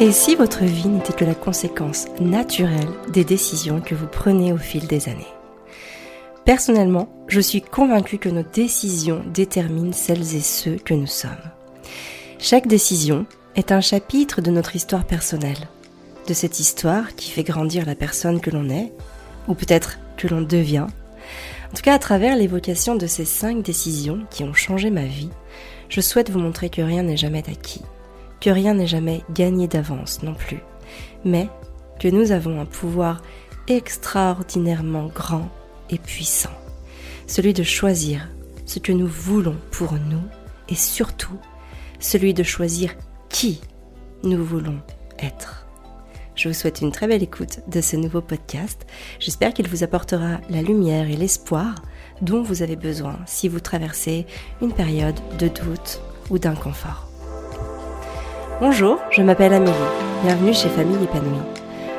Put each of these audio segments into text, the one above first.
Et si votre vie n'était que la conséquence naturelle des décisions que vous prenez au fil des années Personnellement, je suis convaincue que nos décisions déterminent celles et ceux que nous sommes. Chaque décision est un chapitre de notre histoire personnelle, de cette histoire qui fait grandir la personne que l'on est, ou peut-être que l'on devient. En tout cas, à travers l'évocation de ces cinq décisions qui ont changé ma vie, je souhaite vous montrer que rien n'est jamais acquis, que rien n'est jamais gagné d'avance non plus, mais que nous avons un pouvoir extraordinairement grand et puissant, celui de choisir ce que nous voulons pour nous et surtout celui de choisir qui nous voulons être. Je vous souhaite une très belle écoute de ce nouveau podcast. J'espère qu'il vous apportera la lumière et l'espoir dont vous avez besoin si vous traversez une période de doute ou d'inconfort. Bonjour, je m'appelle Amélie. Bienvenue chez Famille épanouie.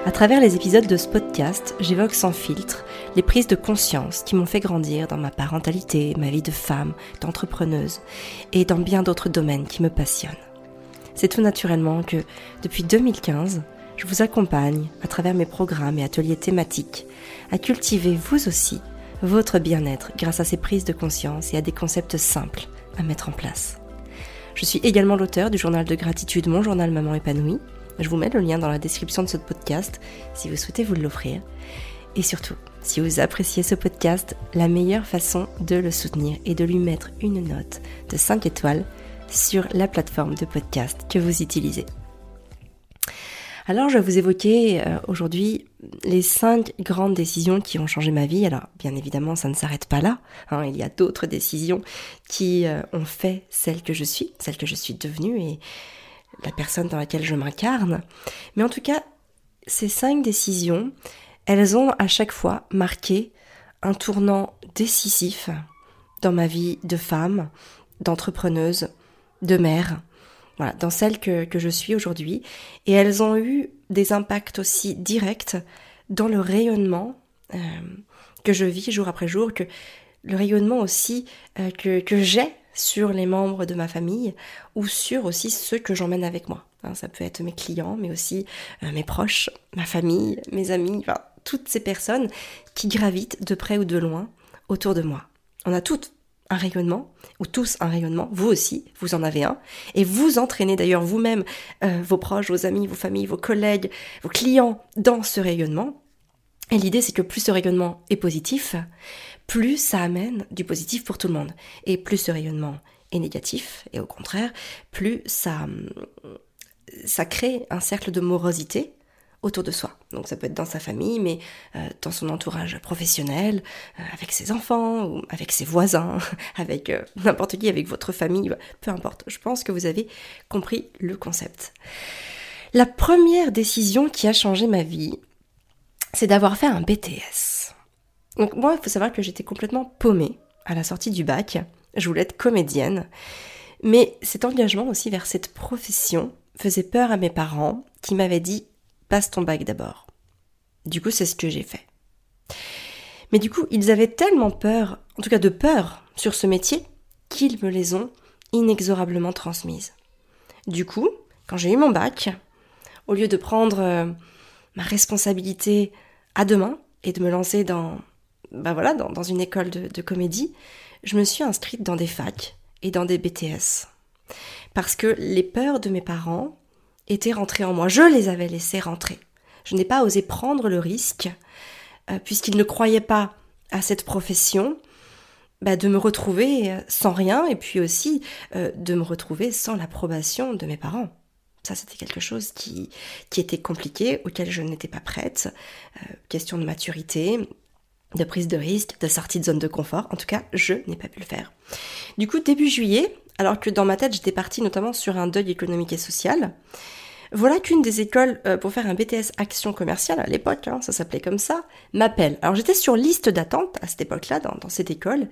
À travers les épisodes de ce podcast, j'évoque sans filtre les prises de conscience qui m'ont fait grandir dans ma parentalité, ma vie de femme, d'entrepreneuse et dans bien d'autres domaines qui me passionnent. C'est tout naturellement que, depuis 2015, je vous accompagne, à travers mes programmes et ateliers thématiques, à cultiver vous aussi votre bien-être grâce à ces prises de conscience et à des concepts simples à mettre en place. Je suis également l'auteur du journal de gratitude Mon journal Maman épanouie. Je vous mets le lien dans la description de ce podcast si vous souhaitez vous l'offrir. Et surtout, si vous appréciez ce podcast, la meilleure façon de le soutenir est de lui mettre une note de 5 étoiles sur la plateforme de podcast que vous utilisez. Alors, je vais vous évoquer euh, aujourd'hui les cinq grandes décisions qui ont changé ma vie. Alors, bien évidemment, ça ne s'arrête pas là. Hein. il y a d'autres décisions qui euh, ont fait celle que je suis, celle que je suis devenue et la personne dans laquelle je m'incarne. Mais en tout cas, ces cinq décisions, elles ont à chaque fois marqué un tournant décisif dans ma vie de femme, d'entrepreneuse, de mère, voilà, dans celle que, que je suis aujourd'hui. Et elles ont eu des impacts aussi directs dans le rayonnement euh, que je vis jour après jour, que le rayonnement aussi euh, que, que j'ai sur les membres de ma famille ou sur aussi ceux que j'emmène avec moi. Hein, ça peut être mes clients, mais aussi euh, mes proches, ma famille, mes amis, toutes ces personnes qui gravitent de près ou de loin autour de moi. On a toutes rayonnement, ou tous un rayonnement, vous aussi, vous en avez un, et vous entraînez d'ailleurs vous-même euh, vos proches, vos amis, vos familles, vos collègues, vos clients dans ce rayonnement. Et l'idée, c'est que plus ce rayonnement est positif, plus ça amène du positif pour tout le monde. Et plus ce rayonnement est négatif, et au contraire, plus ça, ça crée un cercle de morosité autour de soi. Donc ça peut être dans sa famille, mais euh, dans son entourage professionnel, euh, avec ses enfants, ou avec ses voisins, avec euh, n'importe qui, avec votre famille, peu importe. Je pense que vous avez compris le concept. La première décision qui a changé ma vie, c'est d'avoir fait un BTS. Donc moi, il faut savoir que j'étais complètement paumée à la sortie du bac. Je voulais être comédienne. Mais cet engagement aussi vers cette profession faisait peur à mes parents qui m'avaient dit passe ton bac d'abord. Du coup, c'est ce que j'ai fait. Mais du coup, ils avaient tellement peur, en tout cas de peur, sur ce métier, qu'ils me les ont inexorablement transmises. Du coup, quand j'ai eu mon bac, au lieu de prendre euh, ma responsabilité à deux mains et de me lancer dans, bah voilà, dans, une école de, de comédie, je me suis inscrite dans des facs et dans des BTS. Parce que les peurs de mes parents étaient rentrés en moi. Je les avais laissés rentrer. Je n'ai pas osé prendre le risque, euh, puisqu'ils ne croyaient pas à cette profession, bah, de me retrouver euh, sans rien et puis aussi euh, de me retrouver sans l'approbation de mes parents. Ça, c'était quelque chose qui, qui était compliqué, auquel je n'étais pas prête. question de maturité, de prise de risque, de sortie de zone de confort. En tout cas, je n'ai pas pu le faire. Du coup, début juillet, alors que dans ma tête j'étais partie notamment sur un deuil économique et social. Voilà qu'une des écoles euh, pour faire un BTS action commerciale à l'époque, hein, ça s'appelait comme ça, m'appelle. Alors j'étais sur liste d'attente à cette époque-là, dans, cette école,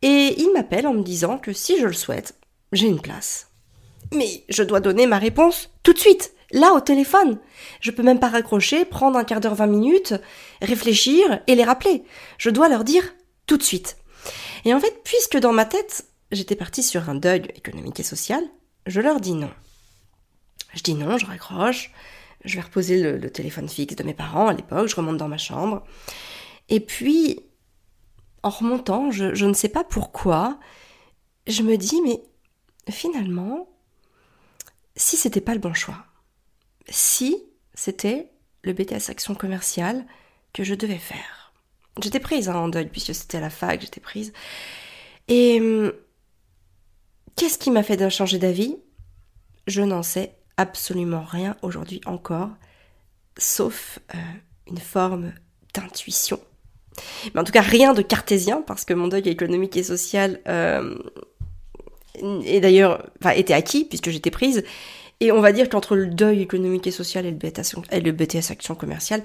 et il m'appelle en me disant que si je le souhaite, j'ai une place. Mais je dois donner ma réponse tout de suite, là au téléphone. Je peux même pas raccrocher, prendre un quart d'heure, vingt minutes, réfléchir et les rappeler. Je dois leur dire tout de suite. Et en fait, puisque dans ma tête, j'étais partie sur un deuil économique et social, je leur dis non. Je dis non, je raccroche. Je vais reposer le, téléphone fixe de mes parents à l'époque. Je remonte dans ma chambre. Et puis, en remontant, je, ne sais pas pourquoi, je me dis, mais finalement, si c'était pas le bon choix, si c'était le BTS Action Commerciale que je devais faire. J'étais prise hein, en deuil, puisque c'était à la fac, j'étais prise. Et hum, qu'est-ce qui m'a fait changer d'avis? Je n'en sais absolument rien aujourd'hui encore, sauf euh, une forme d'intuition. Mais en tout cas, rien de cartésien, parce que mon deuil économique et social euh, d'ailleurs, enfin, était acquis, puisque j'étais prise. Et on va dire qu'entre le deuil économique et social et le BTS, et le BTS Action Commerciale,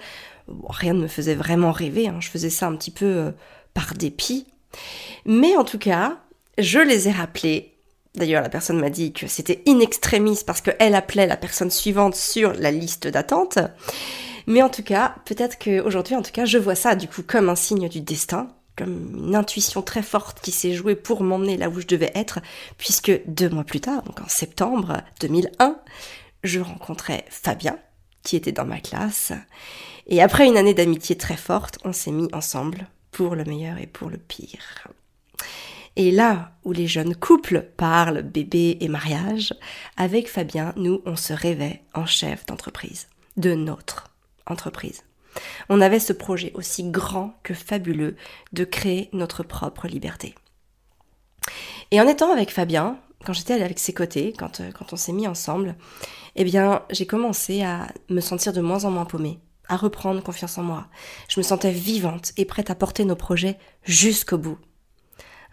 rien ne me faisait vraiment rêver. Hein. Je faisais ça un petit peu euh, par dépit. Mais en tout cas, je les ai rappelés. D'ailleurs, la personne m'a dit que c'était in extremis parce qu'elle appelait la personne suivante sur la liste d'attente. Mais en tout cas, peut-être qu'aujourd'hui, en tout cas, je vois ça du coup comme un signe du destin, comme une intuition très forte qui s'est jouée pour m'emmener là où je devais être, puisque deux mois plus tard, donc en septembre 2001, je rencontrais Fabien, qui était dans ma classe, et après une année d'amitié très forte, on s'est mis ensemble pour le meilleur et pour le pire. Et là où les jeunes couples parlent bébé et mariage, avec Fabien, nous, on se rêvait en chef d'entreprise, de notre entreprise. On avait ce projet aussi grand que fabuleux de créer notre propre liberté. Et en étant avec Fabien, quand j'étais avec ses côtés, quand, euh, quand on s'est mis ensemble, eh bien, j'ai commencé à me sentir de moins en moins paumée, à reprendre confiance en moi. Je me sentais vivante et prête à porter nos projets jusqu'au bout.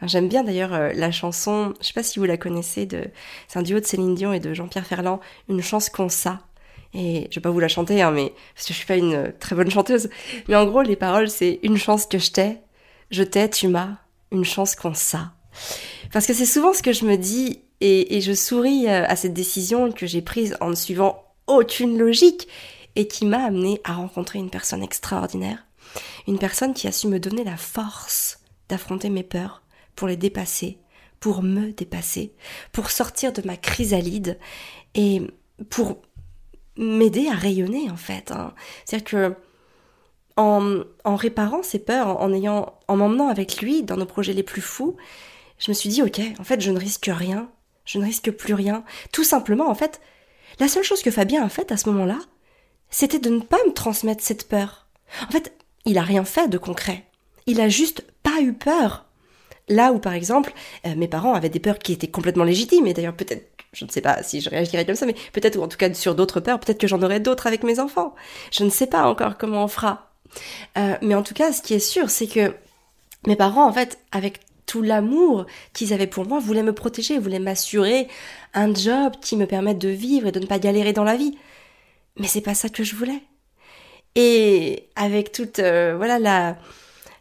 J'aime bien d'ailleurs euh, la chanson, je sais pas si vous la connaissez, de, c'est un duo de Céline Dion et de Jean-Pierre Ferland, une chance qu'on ça. Et je vais pas vous la chanter, hein, mais parce que je suis pas une très bonne chanteuse. Mais en gros, les paroles, c'est une chance que je t'ai, je t'ai, tu m'as, une chance qu'on ça. Parce que c'est souvent ce que je me dis, et, et je souris euh, à cette décision que j'ai prise en ne suivant aucune logique, et qui m'a amené à rencontrer une personne extraordinaire. Une personne qui a su me donner la force d'affronter mes peurs, pour les dépasser, pour me dépasser, pour sortir de ma chrysalide et pour m'aider à rayonner en fait. Hein. C'est-à-dire que en, réparant ces peurs, en ayant, en m'emmenant avec lui dans nos projets les plus fous, je me suis dit ok, en fait je ne risque rien, je ne risque plus rien. Tout simplement en fait, la seule chose que Fabien a faite à ce moment-là, c'était de ne pas me transmettre cette peur. En fait, il a rien fait de concret. Il a juste pas eu peur. Là où par exemple, euh, mes parents avaient des peurs qui étaient complètement légitimes, et d'ailleurs peut-être je ne sais pas si je réagirais comme ça, mais peut-être, ou en tout cas sur d'autres peurs, peut-être que j'en aurai d'autres avec mes enfants. Je ne sais pas encore comment on fera. Euh, mais en tout cas, ce qui est sûr, c'est que mes parents, en fait, avec tout l'amour qu'ils avaient pour moi, voulaient me protéger, voulaient m'assurer un job qui me permette de vivre et de ne pas galérer dans la vie. Mais c'est pas ça que je voulais. Et avec toute, euh, voilà, la,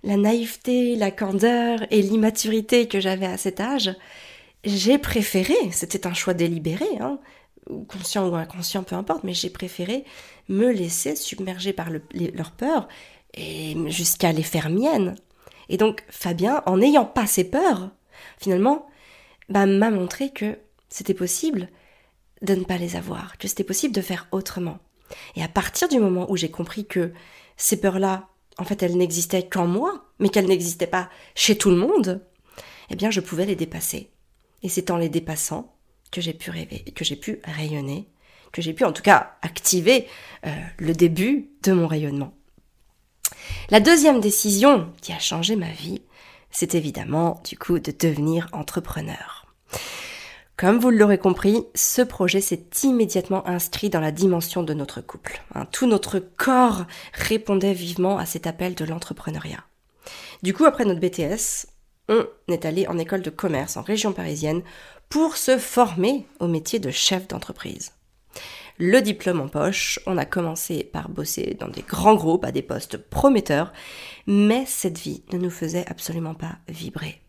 la naïveté, la candeur et l'immaturité que j'avais à cet âge, j'ai préféré, c'était un choix délibéré, hein, conscient ou inconscient, peu importe, mais j'ai préféré me laisser submerger par leur peur et jusqu'à les faire miennes. Et donc Fabien, en n'ayant pas ces peurs, finalement, bah, m'a montré que c'était possible de ne pas les avoir, que c'était possible de faire autrement. Et à partir du moment où j'ai compris que ces peurs-là, en fait, elles n'existaient qu'en moi, mais qu'elles n'existaient pas chez tout le monde, eh bien, je pouvais les dépasser. Et c'est en les dépassant que j'ai pu rêver, que j'ai pu rayonner, que j'ai pu en tout cas activer euh, le début de mon rayonnement. La deuxième décision qui a changé ma vie, c'est évidemment du coup de devenir entrepreneur. Comme vous l'aurez compris, ce projet s'est immédiatement inscrit dans la dimension de notre couple. Hein. tout notre corps répondait vivement à cet appel de l'entrepreneuriat. Du coup, après notre BTS, on est allé en école de commerce en région parisienne pour se former au métier de chef d'entreprise. Le diplôme en poche, on a commencé par bosser dans des grands groupes à des postes prometteurs, mais cette vie ne nous faisait absolument pas vibrer.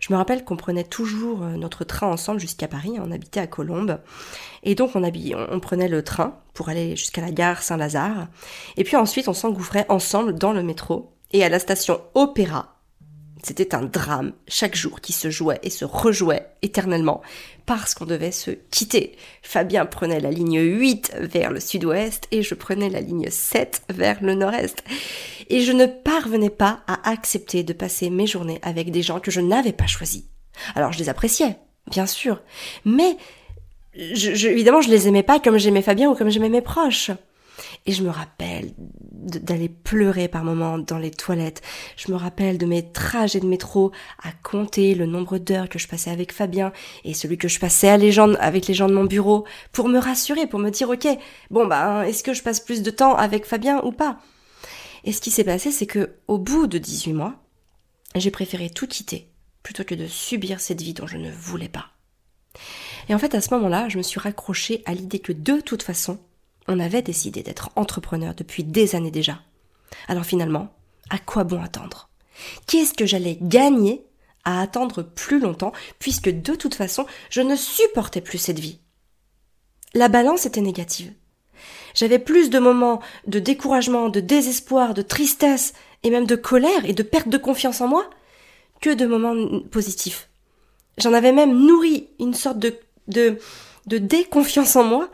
Je me rappelle qu'on prenait toujours euh, notre train ensemble jusqu'à Paris, on habitait à Colombes, et donc on, on prenait le train pour aller jusqu'à la gare Saint-Lazare, et puis ensuite on s'engouffrait ensemble dans le métro, et à la station Opéra, C'était un drame chaque jour qui se jouait et se rejouait éternellement parce qu'on devait se quitter. Fabien prenait la ligne 8 vers le sud-ouest et je prenais la ligne 7 vers le nord-est. Et je ne parvenais pas à accepter de passer mes journées avec des gens que je n'avais pas choisis. Alors je les appréciais, bien sûr, mais je, évidemment je les aimais pas comme j'aimais Fabien ou comme j'aimais mes proches. Et je me rappelle d'aller pleurer par moments dans les toilettes. Je me rappelle de mes trajets de métro à compter le nombre d'heures que je passais avec Fabien et celui que je passais avec les gens de mon bureau pour me rassurer, pour me dire ok, bon bah est-ce que je passe plus de temps avec Fabien ou pas? Et ce qui s'est passé, c'est que au bout de 18 mois, j'ai préféré tout quitter plutôt que de subir cette vie dont je ne voulais pas. Et en fait, à ce moment-là, je me suis raccrochée à l'idée que de toute façon, on avait décidé d'être entrepreneur depuis des années déjà. Alors finalement, à quoi bon attendre? Qu'est-ce que j'allais gagner à attendre plus longtemps, puisque de toute façon, je ne supportais plus cette vie? La balance était négative. J'avais plus de moments de découragement, de désespoir, de tristesse, et même de colère et de perte de confiance en moi, que de moments positifs. J'en avais même nourri une sorte de, de, de déconfiance en moi,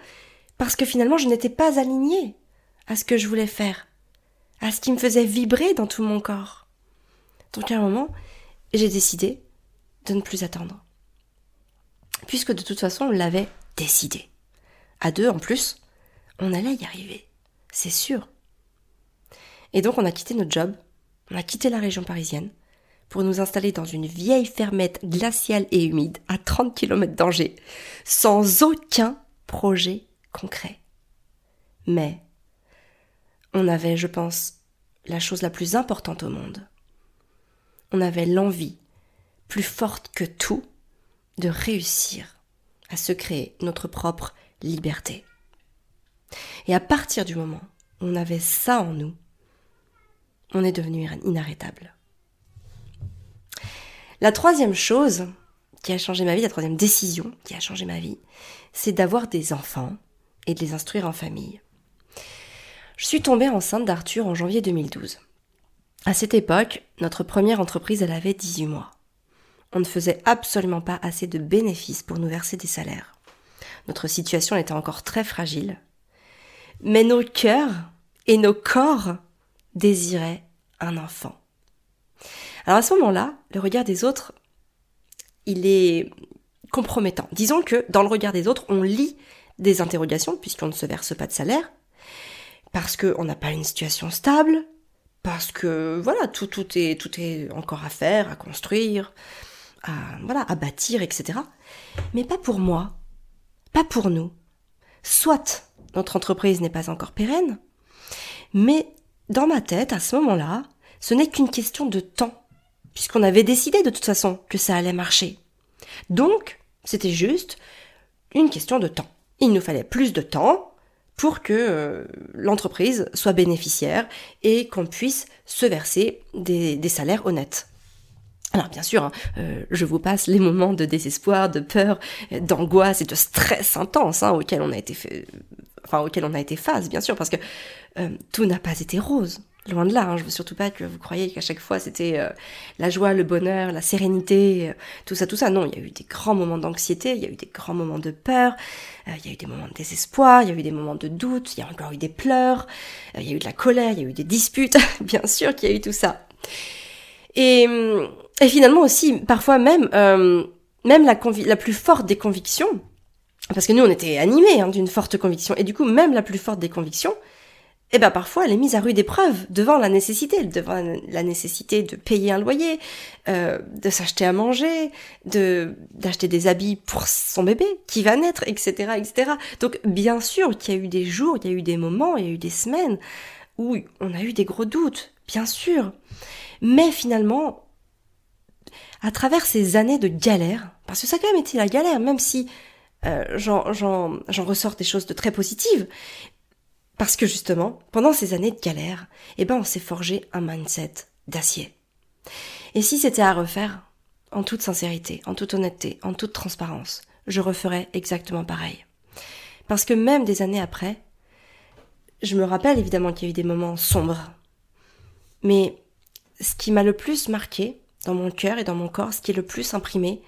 parce que finalement je n'étais pas alignée à ce que je voulais faire, à ce qui me faisait vibrer dans tout mon corps. Donc à un moment, j'ai décidé de ne plus attendre. Puisque de toute façon, on l'avait décidé. À deux en plus, on allait y arriver. C'est sûr. Et donc on a quitté notre job, on a quitté la région parisienne, pour nous installer dans une vieille fermette glaciale et humide à 30 km d'Angers, sans aucun projet concret. Mais on avait, je pense, la chose la plus importante au monde. On avait l'envie, plus forte que tout, de réussir à se créer notre propre liberté. Et à partir du moment où on avait ça en nous, on est devenu inarrêtable. La troisième chose qui a changé ma vie, la troisième décision qui a changé ma vie, c'est d'avoir des enfants et de les instruire en famille. Je suis tombée enceinte d'Arthur en janvier 2012. À cette époque, notre première entreprise, elle avait 18 mois. On ne faisait absolument pas assez de bénéfices pour nous verser des salaires. Notre situation était encore très fragile. Mais nos cœurs et nos corps désiraient un enfant. Alors à ce moment-là, le regard des autres, il est compromettant. Disons que dans le regard des autres, on lit des interrogations, puisqu'on ne se verse pas de salaire, parce qu'on n'a pas une situation stable, parce que voilà, tout, tout, est, tout est encore à faire, à construire, voilà, à bâtir, etc. Mais pas pour moi, pas pour nous. Soit notre entreprise n'est pas encore pérenne, mais dans ma tête, à ce moment-là, ce n'est qu'une question de temps, puisqu'on avait décidé de toute façon que ça allait marcher. Donc, c'était juste une question de temps il nous fallait plus de temps pour que euh, l'entreprise soit bénéficiaire et qu'on puisse se verser des, salaires honnêtes. Alors bien sûr, hein, euh, je vous passe les moments de désespoir, de peur, d'angoisse et de stress intense hein, auxquels on a été fait, enfin auxquels on a été face, bien sûr, parce que euh, tout n'a pas été rose. Loin de là, hein, je veux surtout pas que vous croyiez qu'à chaque fois c'était euh, la joie, le bonheur, la sérénité, euh, tout ça, tout ça. Non, il y a eu des grands moments d'anxiété, il y a eu des grands moments de peur, euh, il y a eu des moments de désespoir, il y a eu des moments de doute, il y a encore eu des pleurs, il y a eu de la colère, il y a eu des disputes, bien sûr qu'il y a eu tout ça. Et, et finalement aussi, parfois même, même la, la plus forte des convictions, parce que nous on était animés hein, d'une forte conviction, et du coup même la plus forte des convictions, eh ben parfois elle est mise à rude épreuve devant la nécessité, devant la nécessité de payer un loyer, euh, de s'acheter à manger, de d'acheter des habits pour son bébé qui va naître, etc., etc. Donc bien sûr qu'il y a eu des jours, il y a eu des moments, il y a eu des semaines où on a eu des gros doutes, bien sûr. Mais finalement, à travers ces années de galère, parce que ça a quand même été la galère, même si euh, j'en ressors des choses de très positives, parce que justement, pendant ces années de galère, eh ben on s'est forgé un mindset d'acier. Et si c'était à refaire, en toute sincérité, en toute honnêteté, en toute transparence, je referais exactement pareil. Parce que même des années après, je me rappelle évidemment qu'il y a eu des moments sombres. Mais ce qui m'a le plus marqué, dans mon cœur et dans mon corps, ce qui est le plus imprimé,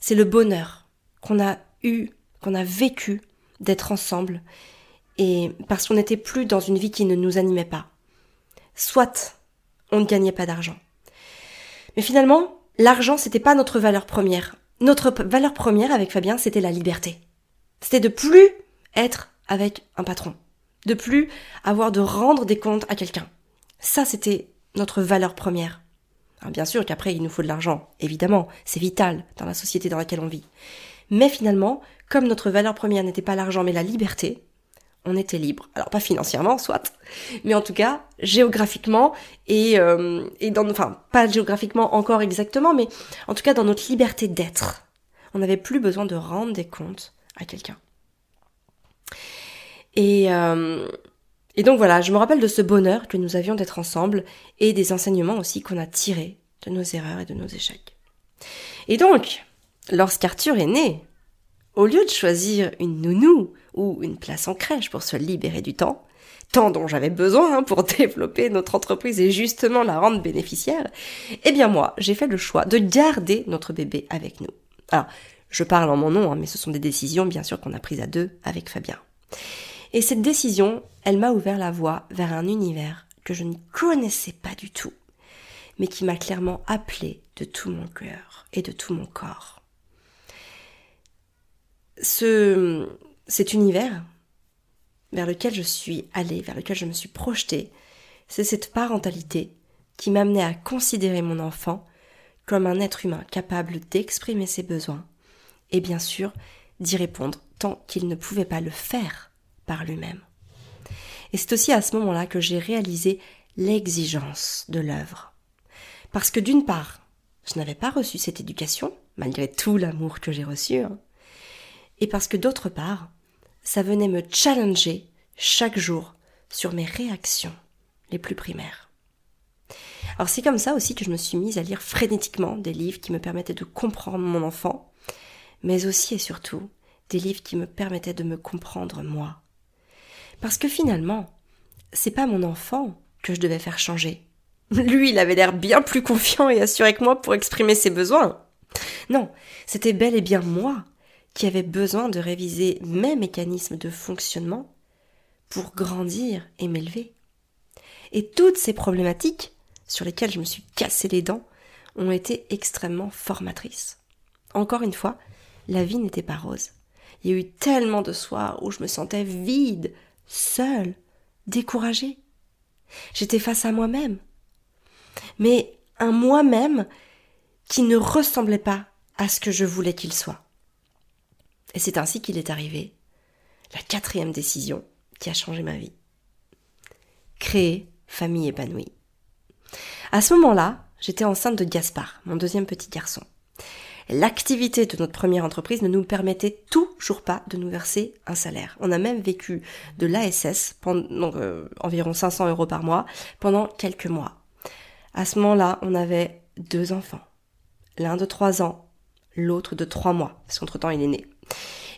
c'est le bonheur qu'on a eu, qu'on a vécu d'être ensemble, et parce qu'on n'était plus dans une vie qui ne nous animait pas. Soit on ne gagnait pas d'argent. Mais finalement, l'argent, c'était pas notre valeur première. Notre valeur première avec Fabien, c'était la liberté. C'était de plus être avec un patron. De plus avoir de rendre des comptes à quelqu'un. Ça, c'était notre valeur première. bien sûr qu'après, il nous faut de l'argent, évidemment, c'est vital dans la société dans laquelle on vit. Mais finalement, comme notre valeur première n'était pas l'argent mais la liberté, on était libre. Alors pas financièrement, soit, mais en tout cas géographiquement et, euh, et dans, enfin pas géographiquement encore exactement, mais en tout cas dans notre liberté d'être. On n'avait plus besoin de rendre des comptes à quelqu'un. Et, euh, et donc voilà, je me rappelle de ce bonheur que nous avions d'être ensemble et des enseignements aussi qu'on a tirés de nos erreurs et de nos échecs. Et donc, lorsqu'Arthur est né, au lieu de choisir une nounou ou une place en crèche pour se libérer du temps, temps dont j'avais besoin hein, pour développer notre entreprise et justement la rendre bénéficiaire, eh bien moi, j'ai fait le choix de garder notre bébé avec nous. Alors, je parle en mon nom, hein, mais ce sont des décisions bien sûr qu'on a prises à deux avec Fabien. Et cette décision, elle m'a ouvert la voie vers un univers que je ne connaissais pas du tout, mais qui m'a clairement appelé de tout mon cœur et de tout mon corps. Ce, cet univers vers lequel je suis allée, vers lequel je me suis projetée, c'est cette parentalité qui m'amenait à considérer mon enfant comme un être humain capable d'exprimer ses besoins et bien sûr d'y répondre tant qu'il ne pouvait pas le faire par lui-même. Et c'est aussi à ce moment-là que j'ai réalisé l'exigence de l'œuvre. Parce que d'une part, je n'avais pas reçu cette éducation, malgré tout l'amour que j'ai reçu, hein. et parce que d'autre part, ça venait me challenger chaque jour sur mes réactions les plus primaires. Alors c'est comme ça aussi que je me suis mise à lire frénétiquement des livres qui me permettaient de comprendre mon enfant, mais aussi et surtout des livres qui me permettaient de me comprendre moi. Parce que finalement, c'est pas mon enfant que je devais faire changer. Lui, il avait l'air bien plus confiant et assuré que moi pour exprimer ses besoins. Non, c'était bel et bien moi qui avais besoin de réviser mes mécanismes de fonctionnement pour grandir et m'élever. Et toutes ces problématiques sur lesquelles je me suis cassé les dents ont été extrêmement formatrices. Encore une fois, la vie n'était pas rose. Il y a eu tellement de soirs où je me sentais vide, seule, découragée. J'étais face à moi-même. Mais un moi-même qui ne ressemblait pas à ce que je voulais qu'il soit. Et c'est ainsi qu'il est arrivé la quatrième décision qui a changé ma vie. Créer famille épanouie. À ce moment-là, j'étais enceinte de Gaspard, mon deuxième petit garçon l'activité de notre première entreprise ne nous permettait toujours pas de nous verser un salaire. On a même vécu de l'ASS, donc euh, environ 500 euros par mois, pendant quelques mois. À ce moment-là, on avait deux enfants. L'un de trois ans, l'autre de trois mois, parce qu'entre-temps il est né.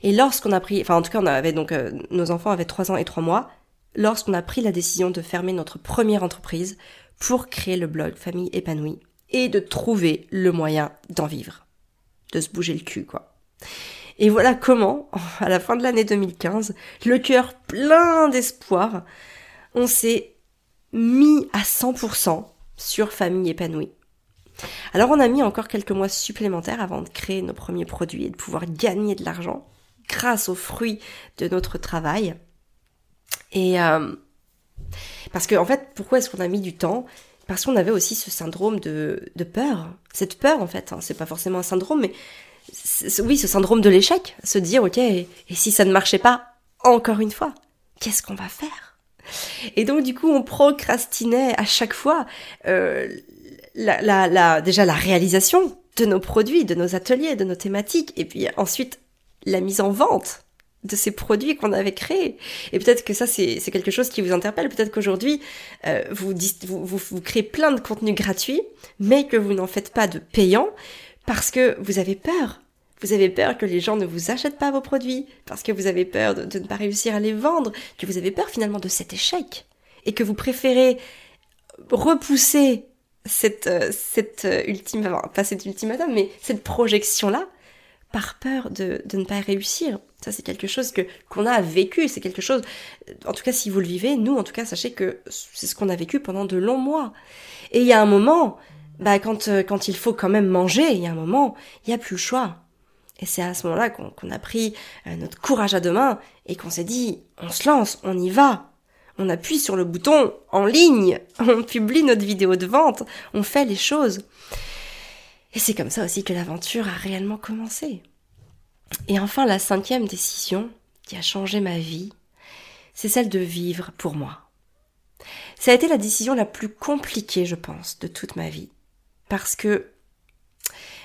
Et lorsqu'on a pris, enfin en tout cas on avait donc, euh, nos enfants avaient trois ans et trois mois, lorsqu'on a pris la décision de fermer notre première entreprise pour créer le blog Famille épanouie et de trouver le moyen d'en vivre de se bouger le cul, quoi. Et voilà comment, à la fin de l'année 2015, le cœur plein d'espoir, on s'est mis à 100% sur famille épanouie. Alors on a mis encore quelques mois supplémentaires avant de créer nos premiers produits et de pouvoir gagner de l'argent grâce aux fruits de notre travail. Et euh, parce que en fait, pourquoi est-ce qu'on a mis du temps? Parce qu'on avait aussi ce syndrome de, peur. Cette peur, en fait, hein, c'est pas forcément un syndrome, mais oui, ce syndrome de l'échec. Se dire, ok, et, si ça ne marchait pas, encore une fois, qu'est-ce qu'on va faire? Et donc, du coup, on procrastinait à chaque fois euh, la, la, la, déjà la réalisation de nos produits, de nos ateliers, de nos thématiques, et puis ensuite la mise en vente de ces produits qu'on avait créés. Et peut-être que ça, c'est quelque chose qui vous interpelle. Peut-être qu'aujourd'hui, euh, vous, vous, vous, créez plein de contenus gratuits, mais que vous n'en faites pas de payants parce que vous avez peur. Vous avez peur que les gens ne vous achètent pas vos produits, parce que vous avez peur de, de ne pas réussir à les vendre, que vous avez peur finalement de cet échec, et que vous préférez repousser cette, euh, cette euh, ultime, enfin, pas cette ultimatum, mais cette projection-là, par peur de, de ne pas réussir. Ça, c'est quelque chose que qu'on a vécu. C'est quelque chose, en tout cas, si vous le vivez, nous, en tout cas, sachez que c'est ce qu'on a vécu pendant de longs mois. Et il y a un moment, bah, quand, euh, quand il faut quand même manger, il y a un moment, il n'y a plus le choix. Et c'est à ce moment-là qu'on a pris notre courage à deux mains et qu'on s'est dit, on se lance, on y va on appuie sur le bouton en ligne, on publie notre vidéo de vente, on fait les choses. Et c'est comme ça aussi que l'aventure a réellement commencé. Et enfin, la cinquième décision qui a changé ma vie, c'est celle de vivre pour moi. Ça a été la décision la plus compliquée, je pense, de toute ma vie. Parce que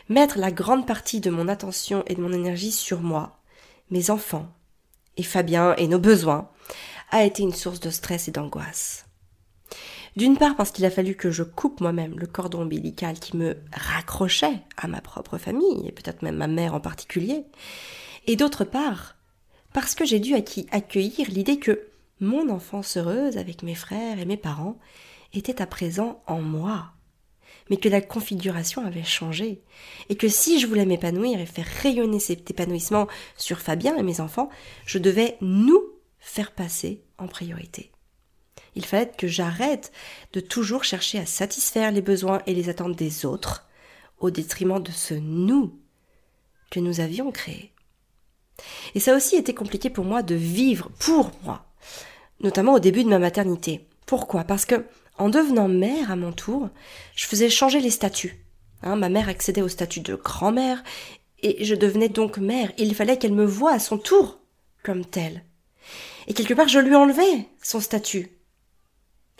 mettre la grande partie de mon attention et de mon énergie sur moi, mes enfants, et Fabien et nos besoins, a été une source de stress et d'angoisse. D'une part parce qu'il a fallu que je coupe moi-même le cordon ombilical qui me raccrochait à ma propre famille, et peut-être même ma mère en particulier, et d'autre part parce que j'ai dû accueillir l'idée que mon enfance heureuse avec mes frères et mes parents était à présent en moi, mais que la configuration avait changé, et que si je voulais m'épanouir et faire rayonner cet épanouissement sur Fabien et mes enfants, je devais nous faire passer en priorité. Il fallait que j'arrête de toujours chercher à satisfaire les besoins et les attentes des autres au détriment de ce nous que nous avions créé. Et ça aussi été compliqué pour moi de vivre pour moi, notamment au début de ma maternité. Pourquoi? Parce que en devenant mère à mon tour, je faisais changer les statuts. Hein, ma mère accédait au statut de grand-mère et je devenais donc mère. Il fallait qu'elle me voie à son tour comme telle. Et quelque part, je lui enlevais son statut.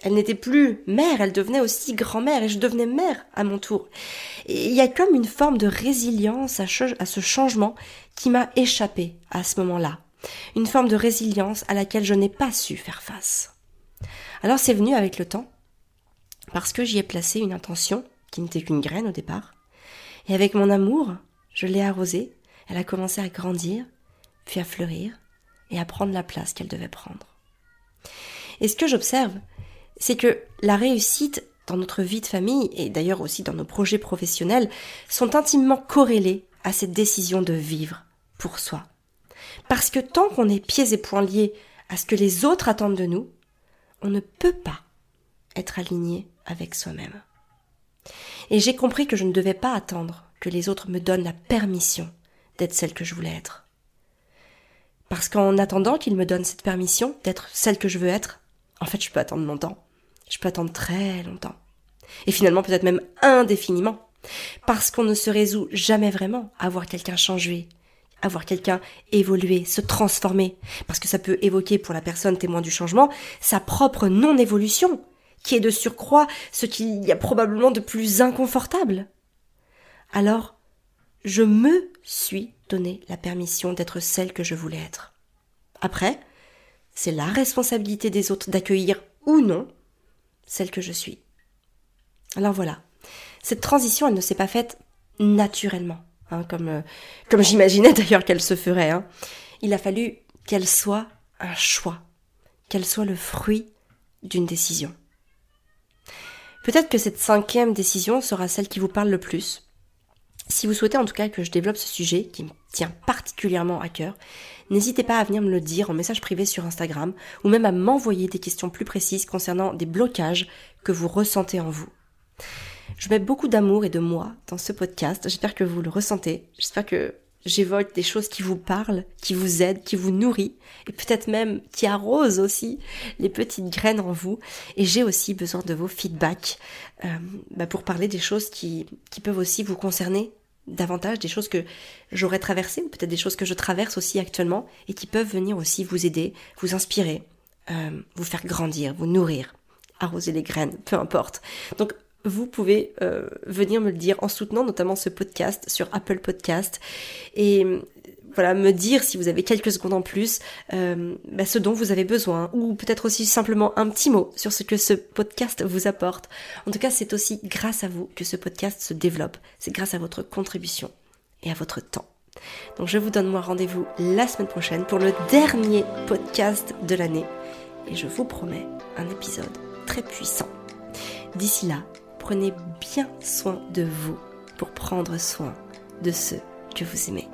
Elle n'était plus mère, elle devenait aussi grand-mère et je devenais mère à mon tour. Et il y a comme une forme de résilience à, ce changement qui m'a échappé à ce moment-là. Une forme de résilience à laquelle je n'ai pas su faire face. Alors c'est venu avec le temps, parce que j'y ai placé une intention qui n'était qu'une graine au départ. Et avec mon amour, je l'ai arrosée, elle a commencé à grandir, puis à fleurir, et à prendre la place qu'elle devait prendre. Et ce que j'observe, c'est que la réussite dans notre vie de famille, et d'ailleurs aussi dans nos projets professionnels, sont intimement corrélées à cette décision de vivre pour soi. Parce que tant qu'on est pieds et poings liés à ce que les autres attendent de nous, on ne peut pas être aligné avec soi-même. Et j'ai compris que je ne devais pas attendre que les autres me donnent la permission d'être celle que je voulais être. Parce qu'en attendant qu'il me donne cette permission d'être celle que je veux être, en fait, je peux attendre longtemps. Je peux attendre très longtemps. Et finalement, peut-être même indéfiniment. Parce qu'on ne se résout jamais vraiment à voir quelqu'un changer, à voir quelqu'un évoluer, se transformer. Parce que ça peut évoquer pour la personne témoin du changement sa propre non-évolution, qui est de surcroît ce qu'il y a probablement de plus inconfortable. Alors, je me suis donné la permission d'être celle que je voulais être. Après, c'est la responsabilité des autres d'accueillir ou non celle que je suis. Alors voilà, cette transition, elle ne s'est pas faite naturellement, hein, comme, euh, comme j'imaginais d'ailleurs qu'elle se ferait. Hein. Il a fallu qu'elle soit un choix, qu'elle soit le fruit d'une décision. Peut-être que cette cinquième décision sera celle qui vous parle le plus, si vous souhaitez en tout cas que je développe ce sujet qui me tient particulièrement à cœur, n'hésitez pas à venir me le dire en message privé sur Instagram ou même à m'envoyer des questions plus précises concernant des blocages que vous ressentez en vous. Je mets beaucoup d'amour et de moi dans ce podcast, j'espère que vous le ressentez, j'espère que j'évoque des choses qui vous parlent, qui vous aident, qui vous nourrit, et peut-être même qui arrosent aussi les petites graines en vous. Et j'ai aussi besoin de vos feedbacks euh, bah pour parler des choses qui, qui peuvent aussi vous concerner davantage, des choses que j'aurais traversées, ou peut-être des choses que je traverse aussi actuellement, et qui peuvent venir aussi vous aider, vous inspirer, euh, vous faire grandir, vous nourrir, arroser les graines, peu importe. Vous pouvez euh, venir me le dire en soutenant notamment ce podcast sur Apple Podcast et voilà me dire si vous avez quelques secondes en plus euh, bah, ce dont vous avez besoin ou peut-être aussi simplement un petit mot sur ce que ce podcast vous apporte. En tout cas, c'est aussi grâce à vous que ce podcast se développe. C'est grâce à votre contribution et à votre temps. Donc je vous donne moi rendez-vous la semaine prochaine pour le dernier podcast de l'année et je vous promets un épisode très puissant. D'ici là, prenez bien soin de vous pour prendre soin de ceux que vous aimez.